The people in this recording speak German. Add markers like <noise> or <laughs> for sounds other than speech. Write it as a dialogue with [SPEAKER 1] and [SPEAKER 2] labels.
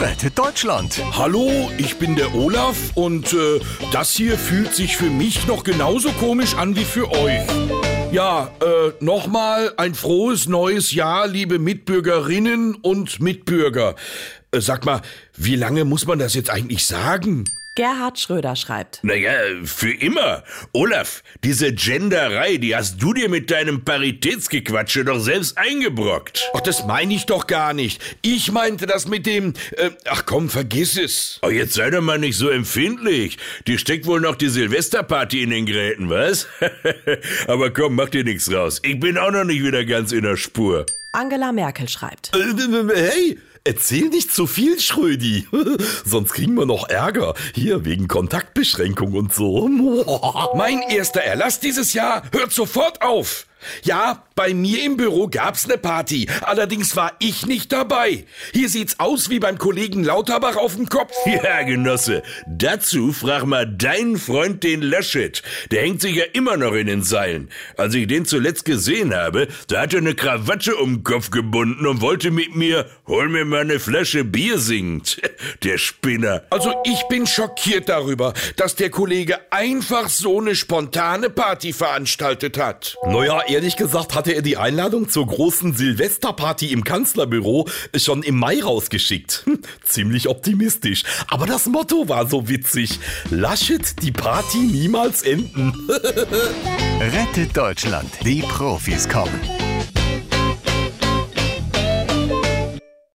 [SPEAKER 1] Rettet Deutschland.
[SPEAKER 2] Hallo, ich bin der Olaf und äh, das hier fühlt sich für mich noch genauso komisch an wie für euch. Ja, äh, nochmal ein frohes neues Jahr, liebe Mitbürgerinnen und Mitbürger. Äh, sag mal, wie lange muss man das jetzt eigentlich sagen?
[SPEAKER 3] Gerhard Schröder schreibt.
[SPEAKER 2] Naja, für immer. Olaf, diese Genderei, die hast du dir mit deinem Paritätsgequatsche doch selbst eingebrockt. Ach, das meine ich doch gar nicht. Ich meinte das mit dem... Äh, ach komm, vergiss es. Oh, jetzt sei doch mal nicht so empfindlich. Dir steckt wohl noch die Silvesterparty in den Gräten, was? <laughs> Aber komm, mach dir nichts raus. Ich bin auch noch nicht wieder ganz in der Spur.
[SPEAKER 3] Angela Merkel schreibt.
[SPEAKER 4] Äh, hey, Erzähl nicht zu viel, Schrödi. <laughs> Sonst kriegen wir noch Ärger. Hier wegen Kontaktbeschränkung und so. <laughs>
[SPEAKER 2] Mein erster Erlass dieses Jahr hört sofort auf. Ja, bei mir im Büro gab's ne Party. Allerdings war ich nicht dabei. Hier sieht's aus wie beim Kollegen Lauterbach auf dem Kopf. <laughs> Ja, Genosse. Dazu frag mal deinen Freund den Laschet. Der hängt sich ja immer noch in den Seilen. Als ich den zuletzt gesehen habe, da hat er ne Krawatte um den Kopf gebunden und wollte mit mir, hol mir mal ne Flasche Bier singt. Der Spinner. Also ich bin schockiert darüber, dass der Kollege einfach so ne spontane Party veranstaltet hat.
[SPEAKER 4] Naja, ehrlich gesagt hatte er die Einladung zur großen Silvesterparty im Kanzlerbüro schon im Mai rausgeschickt. Hm, ziemlich optimistisch. Aber das Motto war so witzig. Laschet die Party niemals enden. <laughs>
[SPEAKER 1] Rettet Deutschland. Die Profis kommen.